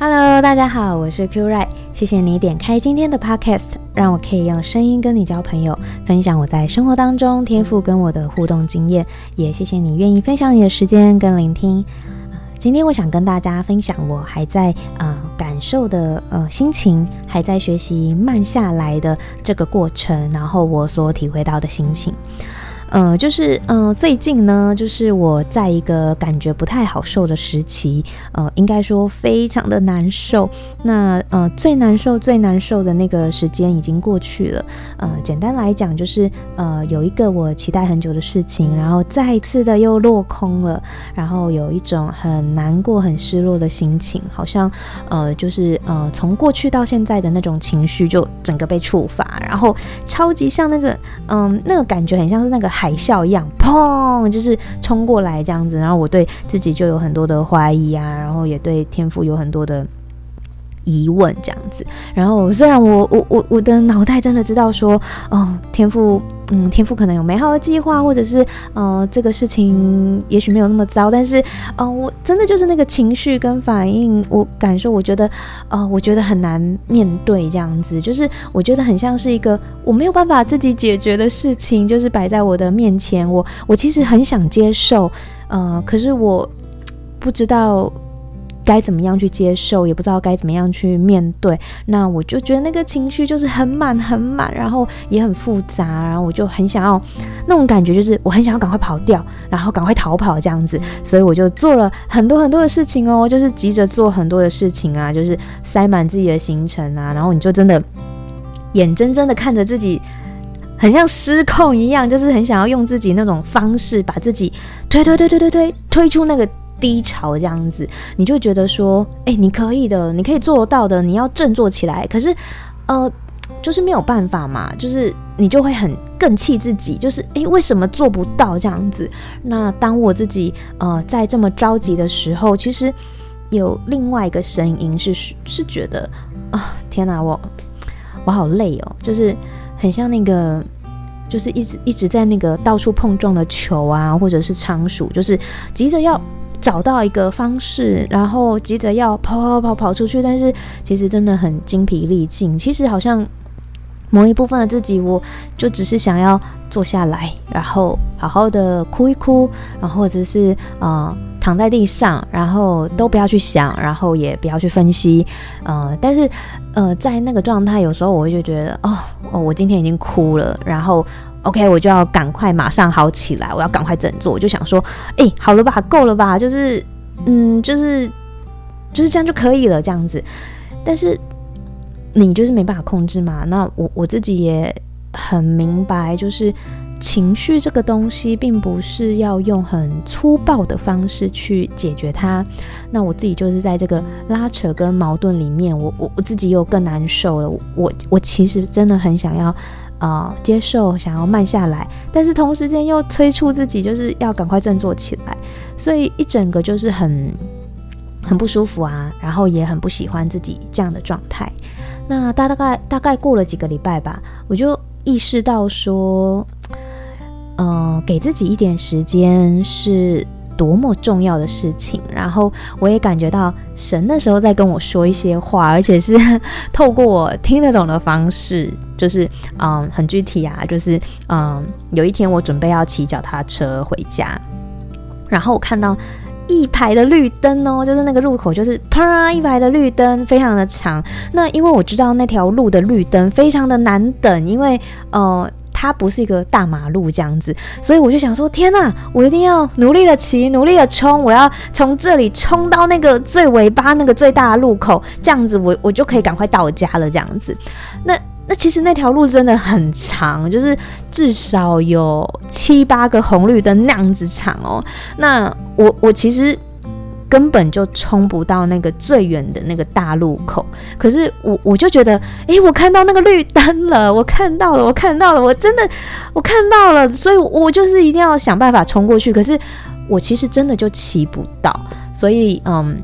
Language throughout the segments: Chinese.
Hello，大家好，我是 Q Ray，谢谢你点开今天的 Podcast，让我可以用声音跟你交朋友，分享我在生活当中天赋跟我的互动经验，也谢谢你愿意分享你的时间跟聆听。今天我想跟大家分享我还在呃感受的呃心情，还在学习慢下来的这个过程，然后我所体会到的心情。呃，就是呃，最近呢，就是我在一个感觉不太好受的时期，呃，应该说非常的难受。那呃，最难受、最难受的那个时间已经过去了。呃，简单来讲，就是呃，有一个我期待很久的事情，然后再一次的又落空了，然后有一种很难过、很失落的心情，好像呃，就是呃，从过去到现在的那种情绪就整个被触发，然后超级像那个嗯、那个感觉很像是那个。海啸一样，砰，就是冲过来这样子，然后我对自己就有很多的怀疑啊，然后也对天赋有很多的疑问这样子。然后虽然我我我我的脑袋真的知道说，哦，天赋。嗯，天赋可能有美好的计划，或者是呃，这个事情也许没有那么糟，但是呃，我真的就是那个情绪跟反应，我感受，我觉得呃，我觉得很难面对这样子，就是我觉得很像是一个我没有办法自己解决的事情，就是摆在我的面前，我我其实很想接受，呃，可是我不知道。该怎么样去接受，也不知道该怎么样去面对。那我就觉得那个情绪就是很满很满，然后也很复杂，然后我就很想要那种感觉，就是我很想要赶快跑掉，然后赶快逃跑这样子。所以我就做了很多很多的事情哦，就是急着做很多的事情啊，就是塞满自己的行程啊，然后你就真的眼睁睁的看着自己很像失控一样，就是很想要用自己那种方式把自己推推推推推推推出那个。低潮这样子，你就觉得说，哎、你可以的，你可以做到的，你要振作起来。可是，呃，就是没有办法嘛，就是你就会很更气自己，就是哎、为什么做不到这样子？那当我自己呃在这么着急的时候，其实有另外一个声音是是觉得啊、天哪，我我好累哦，就是很像那个，就是一直一直在那个到处碰撞的球啊，或者是仓鼠，就是急着要。找到一个方式，然后急着要跑跑跑跑出去，但是其实真的很精疲力尽。其实好像某一部分的自己，我就只是想要坐下来，然后好好的哭一哭，然后或者是呃躺在地上，然后都不要去想，然后也不要去分析，呃，但是呃在那个状态，有时候我会就觉得哦哦，我今天已经哭了，然后。OK，我就要赶快马上好起来，我要赶快振作。我就想说，哎、好了吧，够了吧，就是，嗯，就是，就是这样就可以了，这样子。但是你就是没办法控制嘛。那我我自己也很明白，就是情绪这个东西，并不是要用很粗暴的方式去解决它。那我自己就是在这个拉扯跟矛盾里面，我我我自己又更难受了。我我其实真的很想要。啊、呃，接受，想要慢下来，但是同时间又催促自己，就是要赶快振作起来，所以一整个就是很很不舒服啊，然后也很不喜欢自己这样的状态。那大概大概过了几个礼拜吧，我就意识到说，嗯、给自己一点时间是多么重要的事情。然后我也感觉到神那时候在跟我说一些话，而且是 透过我听得懂的方式。就是嗯，很具体啊，就是嗯，有一天我准备要骑脚踏车回家，然后我看到一排的绿灯哦，就是那个路口，就是啪一排的绿灯，非常的长。那因为我知道那条路的绿灯非常的难等，因为呃，它不是一个大马路这样子，所以我就想说，天哪，我一定要努力的骑，努力的冲，我要从这里冲到那个最尾巴那个最大的路口，这样子我我就可以赶快到家了，这样子。那那其实那条路真的很长，就是至少有七八个红绿灯那样子长哦。那我我其实根本就冲不到那个最远的那个大路口，可是我我就觉得，诶，我看到那个绿灯了，我看到了，我看到了，我真的我看到了，所以我就是一定要想办法冲过去。可是我其实真的就骑不到，所以嗯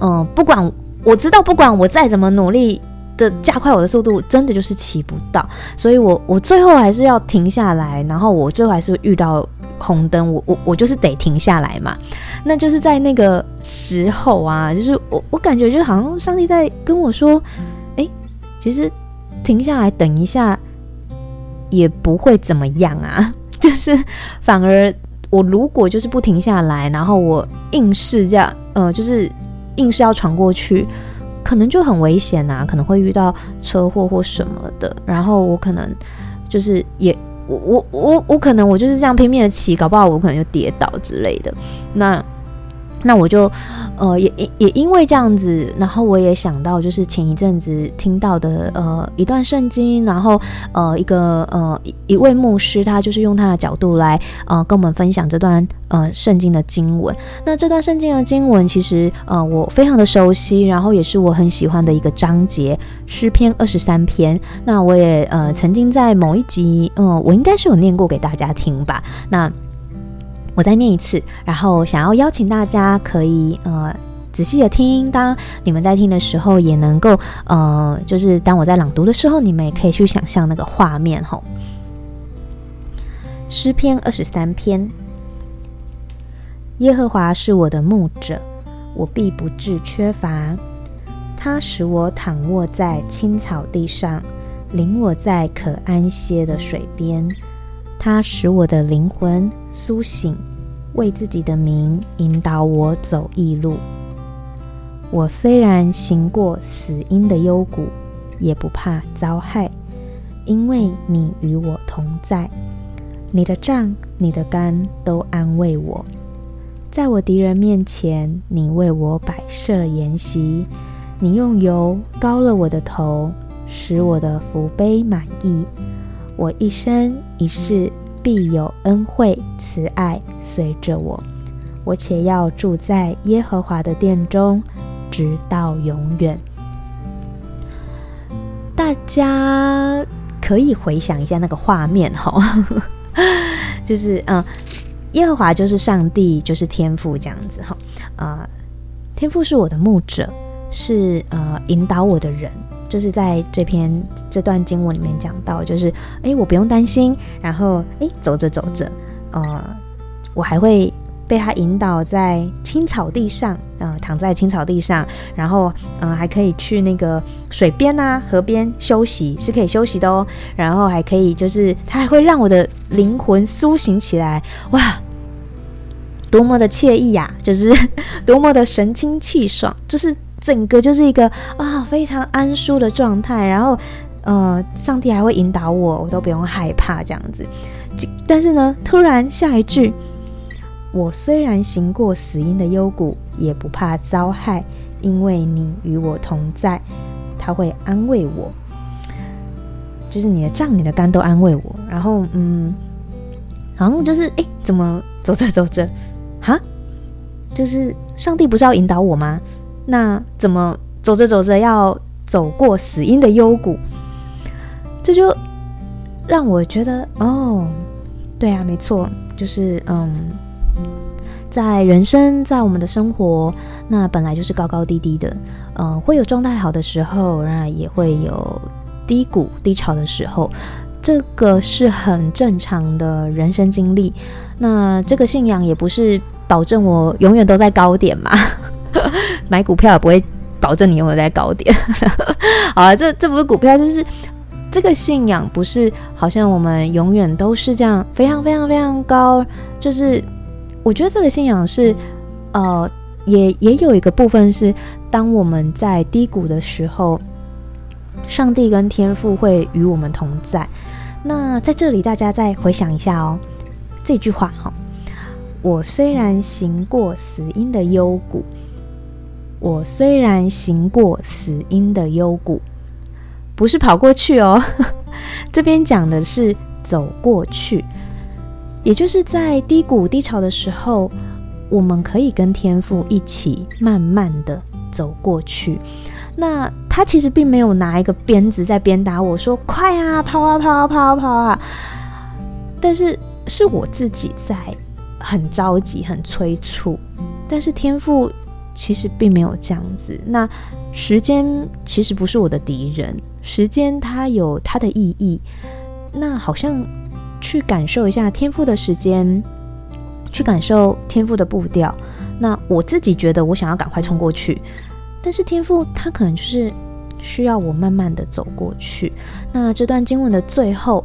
嗯，不管我知道，不管我再怎么努力。的加快我的速度，真的就是骑不到，所以我我最后还是要停下来，然后我最后还是遇到红灯，我我我就是得停下来嘛。那就是在那个时候啊，就是我我感觉就好像上帝在跟我说，哎，其实停下来等一下也不会怎么样啊，就是反而我如果就是不停下来，然后我硬是这样，呃，就是硬是要闯过去，可能就很危险啊，可能会遇到车祸或什么的，然后我可能就是也。我我我我可能我就是这样拼命的骑，搞不好我可能就跌倒之类的。那那我就呃也也也因为这样子，然后我也想到就是前一阵子听到的呃一段圣经，然后呃一个呃一位牧师，他就是用他的角度来呃跟我们分享这段。呃，圣经的经文，那这段圣经的经文其实呃我非常的熟悉，然后也是我很喜欢的一个章节，诗篇二十三篇。那我也呃曾经在某一集，嗯、呃，我应该是有念过给大家听吧。那我再念一次，然后想要邀请大家可以呃仔细的听，当你们在听的时候，也能够呃就是当我在朗读的时候，你们也可以去想象那个画面吼。诗篇二十三篇。耶和华是我的牧者，我必不致缺乏。他使我躺卧在青草地上，领我在可安歇的水边。他使我的灵魂苏醒，为自己的名引导我走义路。我虽然行过死荫的幽谷，也不怕遭害，因为你与我同在。你的杖、你的竿都安慰我。在我敌人面前，你为我摆设筵席，你用油膏了我的头，使我的福杯满溢。我一生一世必有恩惠慈爱随着我，我且要住在耶和华的殿中，直到永远。大家可以回想一下那个画面哈，就是嗯。耶和华就是上帝，就是天父这样子哈，啊、天父是我的牧者，是呃引导我的人，就是在这篇这段经文里面讲到，就是诶，我不用担心，然后诶，走着走着，呃，我还会被他引导在青草地上，呃，躺在青草地上，然后嗯、还可以去那个水边啊、河边休息，是可以休息的哦，然后还可以就是他还会让我的灵魂苏醒起来，哇！多么的惬意呀、就是多么的神清气爽，就是整个就是一个啊非常安舒的状态。然后，呃，上帝还会引导我，我都不用害怕这样子。但是呢，突然下一句，我虽然行过死荫的幽谷，也不怕遭害，因为你与我同在，他会安慰我。就是你的杖、你的竿都安慰我。然后，嗯，好像就是哎，怎么走着走着？哈，就是上帝不是要引导我吗？那怎么走着走着要走过死因的幽谷？这就让我觉得哦，对啊，没错，就是嗯，在人生，在我们的生活，那本来就是高高低低的，嗯，会有状态好的时候，然而也会有低谷低潮的时候。这个是很正常的人生经历，那这个信仰也不是保证我永远都在高点嘛，买股票也不会保证你永远在高点。好了，这这不是股票，就是这个信仰不是好像我们永远都是这样非常非常非常高，就是我觉得这个信仰是呃，也也有一个部分是当我们在低谷的时候。上帝跟天父会与我们同在。那在这里，大家再回想一下哦，这句话哈，我虽然行过死荫的幽谷，我虽然行过死因的幽谷，不是跑过去哦，这边讲的是走过去，也就是在低谷低潮的时候，我们可以跟天父一起慢慢的走过去。那他其实并没有拿一个鞭子在鞭打我说，快啊，跑啊，跑啊，跑啊，跑啊！但是是我自己在很着急、很催促。但是天父其实并没有这样子。那时间其实不是我的敌人，时间它有它的意义。那好像去感受一下天赋的时间，去感受天赋的步调。那我自己觉得我想要赶快冲过去，但是天赋它可能就是需要我慢慢的走过去。那这段经文的最后，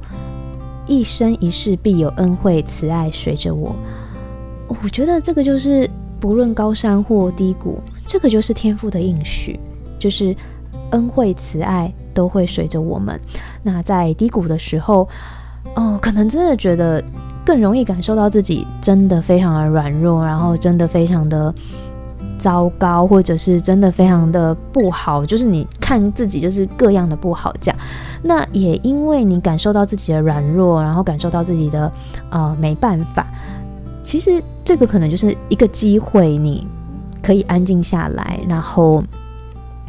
一生一世必有恩惠慈爱随着我。我觉得这个就是不论高山或低谷，这个就是天赋的应许，就是恩惠慈爱都会随着我们。那在低谷的时候，哦，可能真的觉得更容易感受到自己真的非常的软弱，然后真的非常的糟糕，或者是真的非常的不好，就是你看自己就是各样的不好这样。那也因为你感受到自己的软弱，然后感受到自己的呃没办法，其实。这个可能就是一个机会，你可以安静下来，然后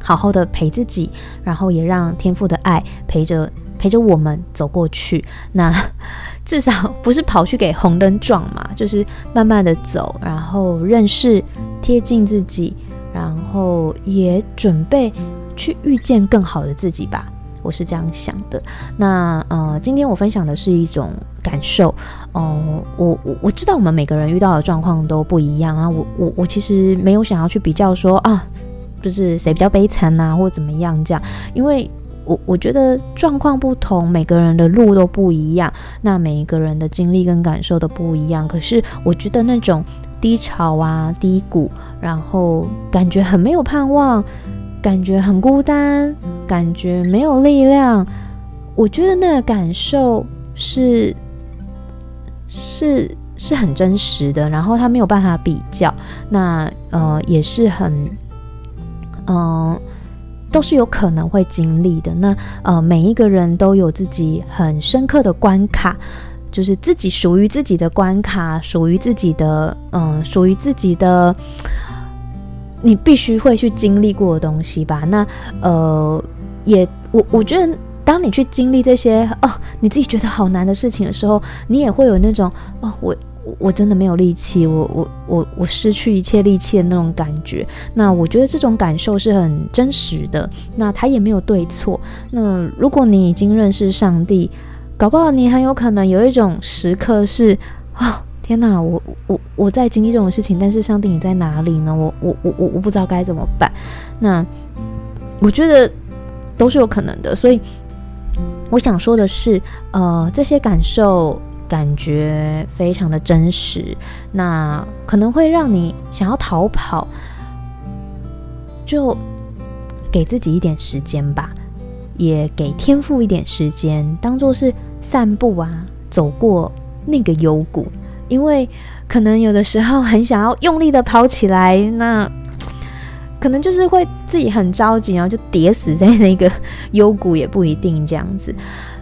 好好的陪自己，然后也让天父的爱陪着陪着我们走过去。那 至少不是跑去给红灯撞嘛，就是慢慢的走，然后认识贴近自己，然后也准备去遇见更好的自己吧。我是这样想的。那呃，今天我分享的是一种感受。哦、我我我知道我们每个人遇到的状况都不一样啊。我我我其实没有想要去比较说啊，就是谁比较悲惨啊，或怎么样这样。因为我我觉得状况不同，每个人的路都不一样，那每一个人的经历跟感受都不一样。可是我觉得那种低潮啊、低谷，然后感觉很没有盼望。感觉很孤单，感觉没有力量。我觉得那个感受是是是很真实的，然后他没有办法比较。那呃也是很嗯、都是有可能会经历的。那呃每一个人都有自己很深刻的关卡，就是自己属于自己的关卡，属于自己的嗯、属于自己的。你必须会去经历过的东西吧？那呃，也我我觉得，当你去经历这些哦，你自己觉得好难的事情的时候，你也会有那种哦，我我真的没有力气，我我我我失去一切力气的那种感觉。那我觉得这种感受是很真实的。那他也没有对错。那如果你已经认识上帝，搞不好你很有可能有一种时刻是啊。哦天哪，我我我在经历这种事情，但是上帝你在哪里呢？我我我我我不知道该怎么办。那我觉得都是有可能的，所以我想说的是，呃，这些感受感觉非常的真实，那可能会让你想要逃跑，就给自己一点时间吧，也给天赋一点时间，当做是散步啊，走过那个幽谷。因为可能有的时候很想要用力的跑起来，那 可能就是会自己很着急，然后就跌死在那个幽谷也不一定这样子。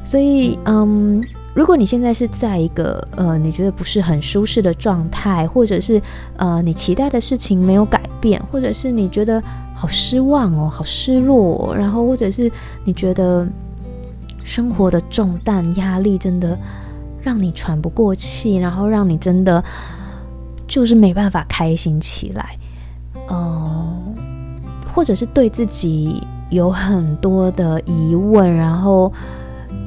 所以，嗯，如果你现在是在一个呃你觉得不是很舒适的状态，或者是呃你期待的事情没有改变，或者是你觉得好失望哦，好失落，然后或者是你觉得生活的重担压力真的。让你喘不过气，然后让你真的就是没办法开心起来，呃，或者是对自己有很多的疑问，然后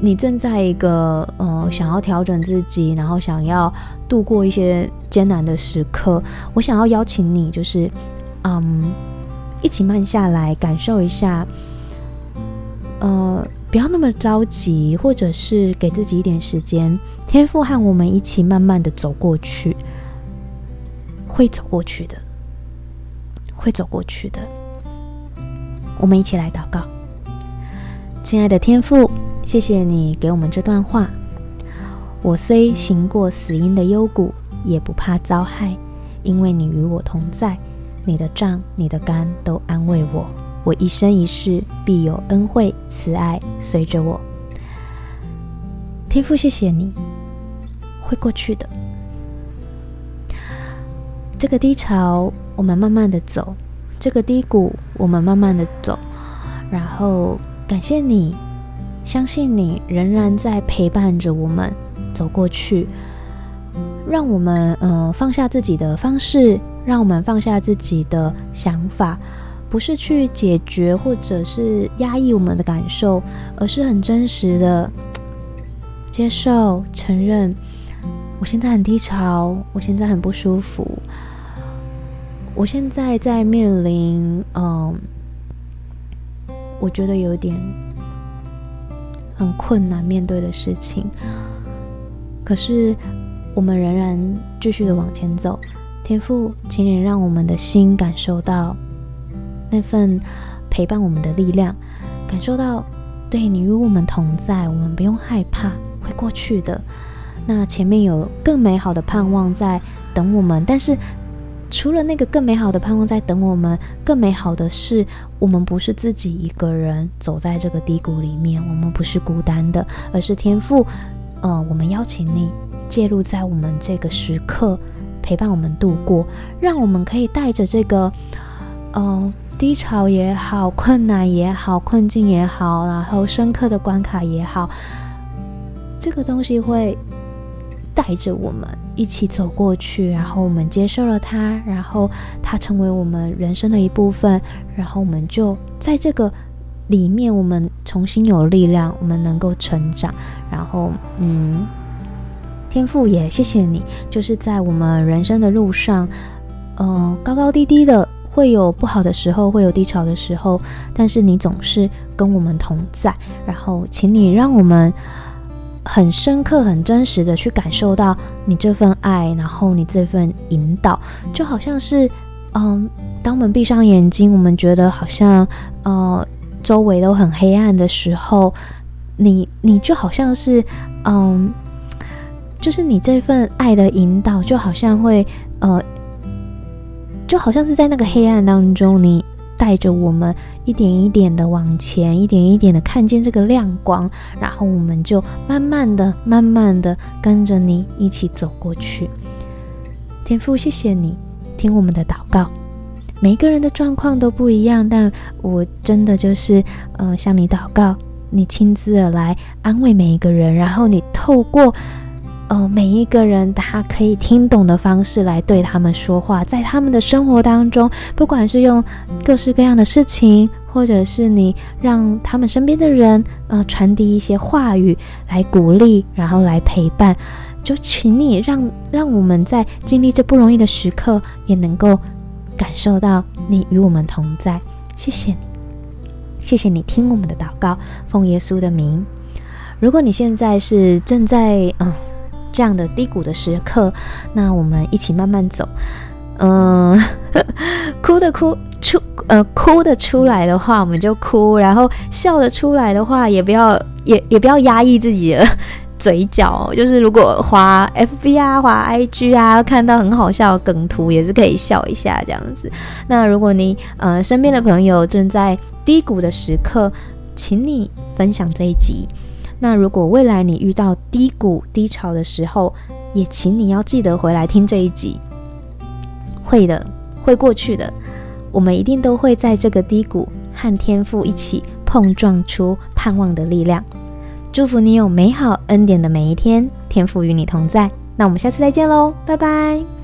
你正在一个呃想要调整自己，然后想要度过一些艰难的时刻，我想要邀请你，就是嗯，一起慢下来，感受一下，呃。不要那么着急，或者是给自己一点时间。天父和我们一起慢慢的走过去，会走过去的，会走过去的。我们一起来祷告，亲爱的天父，谢谢你给我们这段话。我虽行过死荫的幽谷，也不怕遭害，因为你与我同在，你的杖、你的竿都安慰我。我一生一世必有恩惠慈爱随着我，天父，谢谢你，会过去的。这个低潮，我们慢慢的走；这个低谷，我们慢慢的走。然后感谢你，相信你仍然在陪伴着我们走过去，让我们呃放下自己的方式，让我们放下自己的想法。不是去解决或者是压抑我们的感受，而是很真实的 接受、承认，我现在很低潮，我现在很不舒服，我现在在面临，嗯，我觉得有点很困难面对的事情。可是我们仍然继续的往前走。天赋，请你让我们的心感受到那份陪伴我们的力量，感受到对你与我们同在，我们不用害怕，会过去的。那前面有更美好的盼望在等我们，但是除了那个更美好的盼望在等我们，更美好的是我们不是自己一个人走在这个低谷里面，我们不是孤单的，而是天父，呃，我们邀请你介入在我们这个时刻。陪伴我们度过，让我们可以带着这个，呃，低潮也好，困难也好，困境也好，然后深刻的关卡也好，这个东西会带着我们一起走过去，然后我们接受了它，然后它成为我们人生的一部分，然后我们就在这个里面，我们重新有力量，我们能够成长，然后，嗯。天赋也谢谢你，就是在我们人生的路上，呃，高高低低的，会有不好的时候，会有低潮的时候，但是你总是跟我们同在。然后，请你让我们很深刻、很真实的去感受到你这份爱，然后你这份引导，就好像是，嗯、当我们闭上眼睛，我们觉得好像，呃，周围都很黑暗的时候，你你就好像是，嗯、就是你这份爱的引导，就好像会，呃，就好像是在那个黑暗当中，你带着我们一点一点的往前，一点一点的看见这个亮光，然后我们就慢慢的、慢慢的跟着你一起走过去。天父，谢谢你听我们的祷告。每一个人的状况都不一样，但我真的就是，呃，向你祷告，你亲自的来安慰每一个人，然后你透过。哦，每一个人他可以听懂的方式来对他们说话，在他们的生活当中，不管是用各式各样的事情，或者是你让他们身边的人，呃，传递一些话语来鼓励，然后来陪伴，就请你让让我们在经历这不容易的时刻，也能够感受到你与我们同在。谢谢你，谢谢你听我们的祷告，奉耶稣的名。如果你现在是正在嗯。这样的低谷的时刻，那我们一起慢慢走。嗯，哭的哭出，呃，哭的出来的话，我们就哭；然后笑的出来的话，也不要也也不要压抑自己的嘴角。就是如果滑 FB 啊、滑 IG 啊，看到很好笑的梗图，也是可以笑一下这样子。那如果你呃身边的朋友正在低谷的时刻，请你分享这一集。那如果未来你遇到低谷低潮的时候，也请你要记得回来听这一集。会的，会过去的，我们一定都会在这个低谷和天赋一起碰撞出盼望的力量。祝福你有美好恩典的每一天，天赋与你同在。那我们下次再见喽，拜拜。